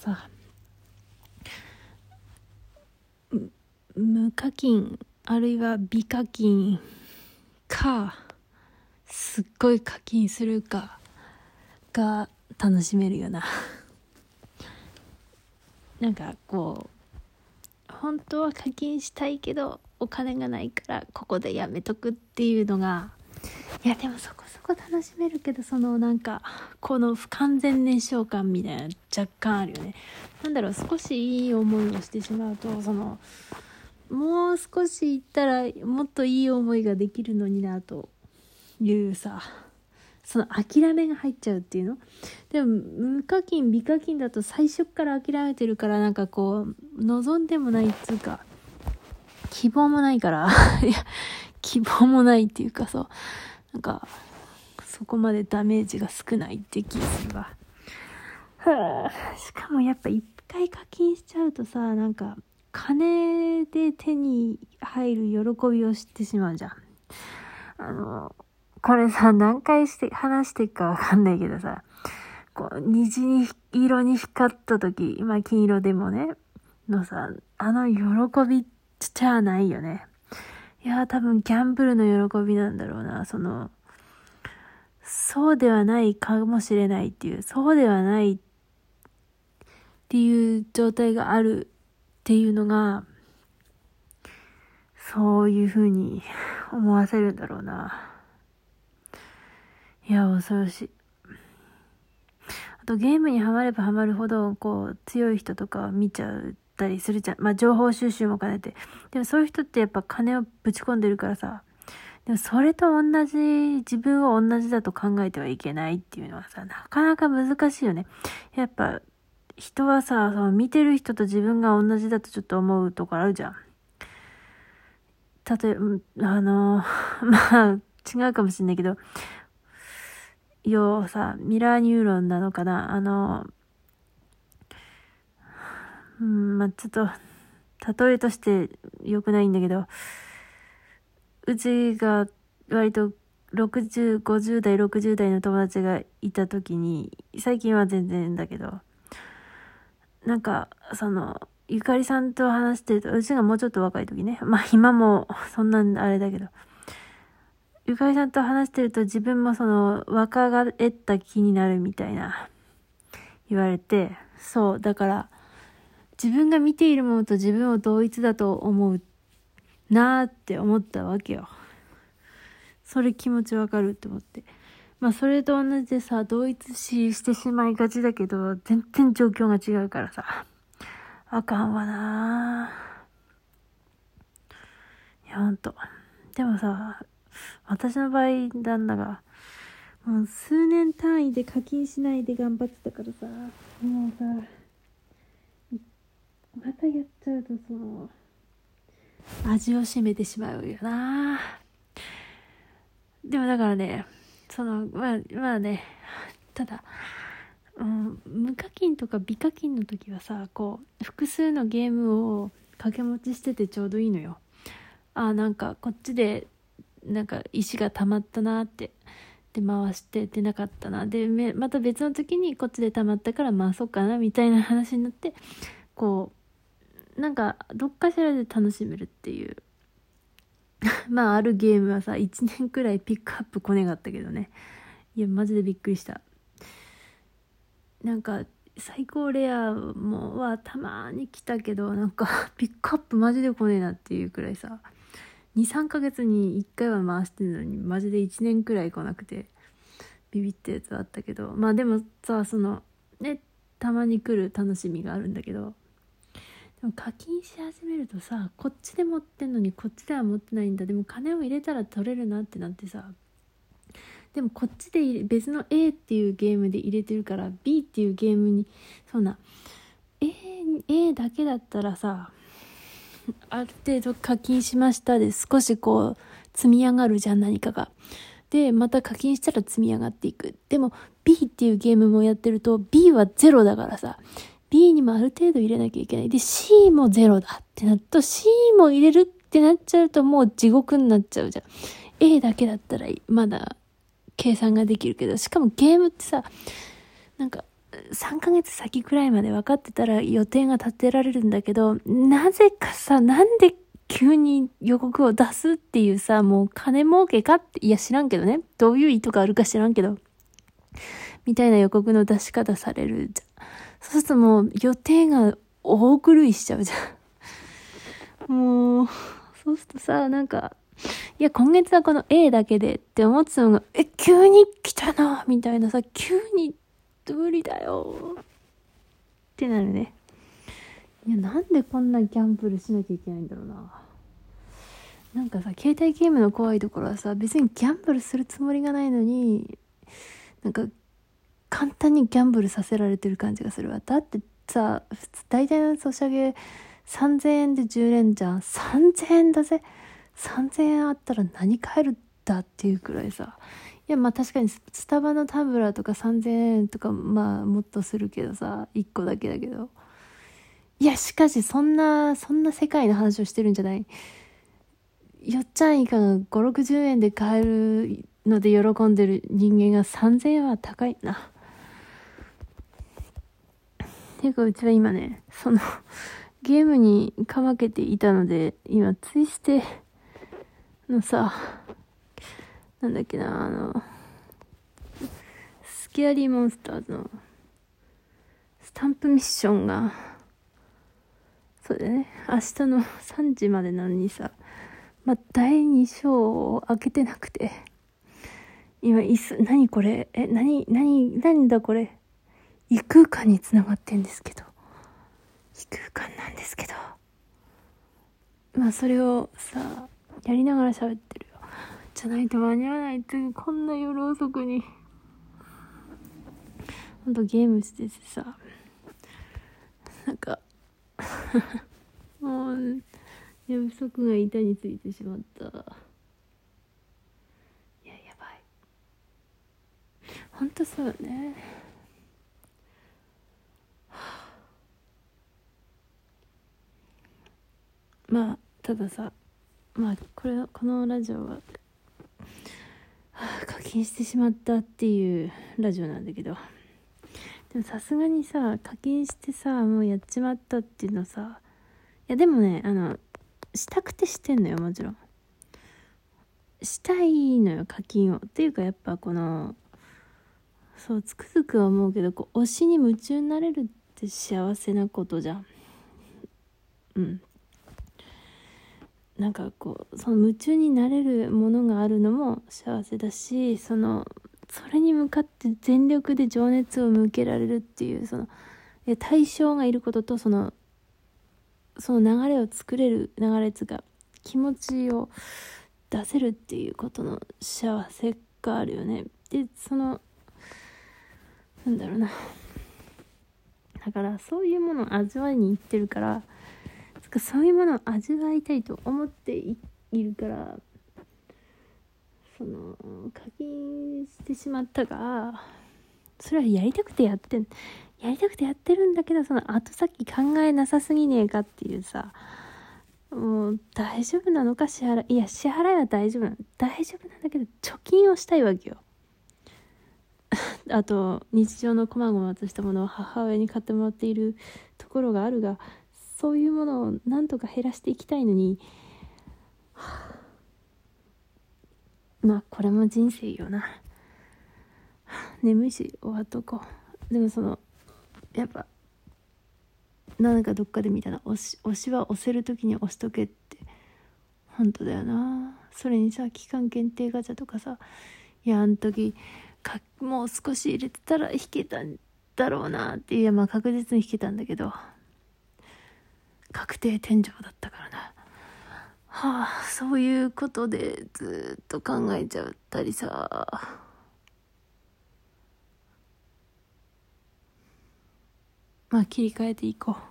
さ無課金あるいは美課金かすっごい課金するかが楽しめるよな。なんかこう本当は課金したいけどお金がないからここでやめとくっていうのがいやでもそこそこ楽しめるけどそのなんかこの不完全燃焼感みたいな若干あるよね。なんだろう少しいい思いをしてしまうとそのもう少し行ったらもっといい思いができるのになというさその諦めが入っちゃうっていうの？でも無課金美課金だと最初から諦めてるからなんかこう望んでもないっつうか希望もないからいや希望もないっていうかそうなんかそこまでダメージが少ないって気するわはあしかもやっぱ一回課金しちゃうとさなんか金で手に入る喜びを知ってしまうじゃんあのこれさ、何回して、話していくかわかんないけどさ、こう、虹に、色に光った時、今金色でもね、のさ、あの喜びじゃないよね。いや、多分ギャンブルの喜びなんだろうな、その、そうではないかもしれないっていう、そうではないっていう状態があるっていうのが、そういう風に思わせるんだろうな。いや、恐ろしい。とゲームにはまればはまるほど、こう、強い人とか見ちゃったりするじゃん。まあ、情報収集も兼ねて。でもそういう人ってやっぱ金をぶち込んでるからさ。でもそれと同じ、自分を同じだと考えてはいけないっていうのはさ、なかなか難しいよね。やっぱ、人はさ、その見てる人と自分が同じだとちょっと思うとこあるじゃん。例えば、あの、まあ、違うかもしんないけど、要さ、ミラーニューロンなのかな？あの、うん、まあ、ちょっと、例えとして良くないんだけど、うちが割と60、50代、60代の友達がいた時に、最近は全然だけど、なんか、その、ゆかりさんと話してると、うちがもうちょっと若い時ね。まあ今もそんなあれだけど、ゆかりさんと話してると自分もその若返った気になるみたいな言われて、そう、だから自分が見ているものと自分を同一だと思うなーって思ったわけよ。それ気持ちわかるって思って。まあそれと同じでさ、同一視してしまいがちだけど、全然状況が違うからさ。あかんわなーいや、ほんと。でもさ、私の場合旦那がもう数年単位で課金しないで頑張ってたからさもうさまたやっちゃうとその味を占めてしまうよな。でもだからねそのまあまあねただうん、無課金とか美課金の時はさこう複数のゲームを掛け持ちしててちょうどいいのよ。あなんかこっちでなんか石が溜まったなって。で回して出なかったな。でまた別の時にこっちで溜まったから回そうかなみたいな話になってこうなんかどっかしらで楽しめるっていう。まああるゲームはさ1年くらいピックアップ来ねがったけどね。いやマジでびっくりした。なんか最高レアもはたまに来たけどなんか ピックアップマジで来ねえなっていうくらいさ。23ヶ月に1回は回してるのにマジで1年くらい来なくてビビったやつはあったけどまあでもさそのねたまに来る楽しみがあるんだけどでも課金し始めるとさこっちで持ってんのにこっちでは持ってないんだ。でも金を入れたら取れるなってなってさでもこっちで別の A っていうゲームで入れてるから B っていうゲームにそんな A, A だけだったらさある程度課金しましたで少しこう積み上がるじゃん何かが。で、また課金したら積み上がっていく。でも B っていうゲームもやってると B はゼロだからさ、B にもある程度入れなきゃいけない。で、C もゼロだってなると C も入れるってなっちゃうともう地獄になっちゃうじゃん。A だけだったらまだ計算ができるけど、しかもゲームってさ、なんか3ヶ月先くらいまで分かってたら予定が立てられるんだけど、なぜかさ、なんで急に予告を出すっていうさ、もう金儲けかって、いや知らんけどね。どういう意図があるか知らんけど。みたいな予告の出し方されるじゃん。そうするともう予定が大狂いしちゃうじゃん。もう、そうするとさ、なんか、いや、今月はこの A だけでって思ってたのが、え、急に来たなみたいなさ、急に無理だよってなるね。いや、なんでこんなギャンブルしなきゃいけないんだろうな。なんかさ、携帯ゲームの怖いところはさ、別にギャンブルするつもりがないのに、なんか、簡単にギャンブルさせられてる感じがするわ。だってさ、普通、大体のソシャゲ3000円で10連じゃん。3000円だぜ。3000円あったら何買えるんだっていうくらいさ。いや、まあ確かにスタバのタブラとか3000円とか、まあもっとするけどさ、1個だけだけど。いや、しかしそんな、そんな世界の話をしてるんじゃない。よっちゃん以下が5、60円で買えるので喜んでる人間が3000円は高いな。ていうか、うちは今ね、そのゲームにかまけていたので、今、ツイステのさ、なんだっけな、あの、スキアリーモンスターズの、スタンプミッションが、そうだね、明日の3時までなのにさ、まあ、第2章を開けてなくて、今、いす、何これ？え、何、何、何だこれ？異空間につながってんですけど。異空間なんですけど。まあ、それをさ、やりながら喋って。じゃないと間に合わない。ってこんな夜遅くに。ほんとゲームしててさ、なんか もう、寝不足が板についてしまった。いややばい。ほんとそうね。まあたださまあこれこのラジオは、課金してしまったっていうラジオなんだけど。でもさすがにさ課金してさもうやっちまったっていうのさいやでもねあのしたくてしてんのよもちろん。したいのよ課金を。っていうかやっぱこのそうつくづく思うけどこう推しに夢中になれるって幸せなことじゃん。うん。なんかこうその夢中になれるものがあるのも幸せだしそのそれに向かって全力で情熱を向けられるっていうその対象がいることとそのその流れを作れる流れつが気持ちを出せるっていうことの幸せがあるよね。でそのなんだろうな。だからそういうものを味わいに行ってるからそういうものを味わいたいと思っているからその課金してしまったがそれはやりたくてやってんやりたくてやってるんだけど、その後先考えなさすぎねえかっていうさ、もう大丈夫なのか支払い。いや、支払いは大丈夫なの。大丈夫なんだけど、貯金をしたいわけよ。あと、日常の細々としたものを母親に買ってもらっているところがあるが、そういうものをなんとか減らしていきたいのに、はあ、まあ、これも人生よな。眠いし、終わっとこう。でもその、やっぱなんかどっかで見たら押し押しは押せる時に押しとけって本当だよなそれにさ期間限定ガチャとかさいやあん時かもう少し入れてたら引けたんだろうなっていやまあ確実に引けたんだけど確定天井だったからなはあそういうことでずっと考えちゃったりさまあ切り替えていこう。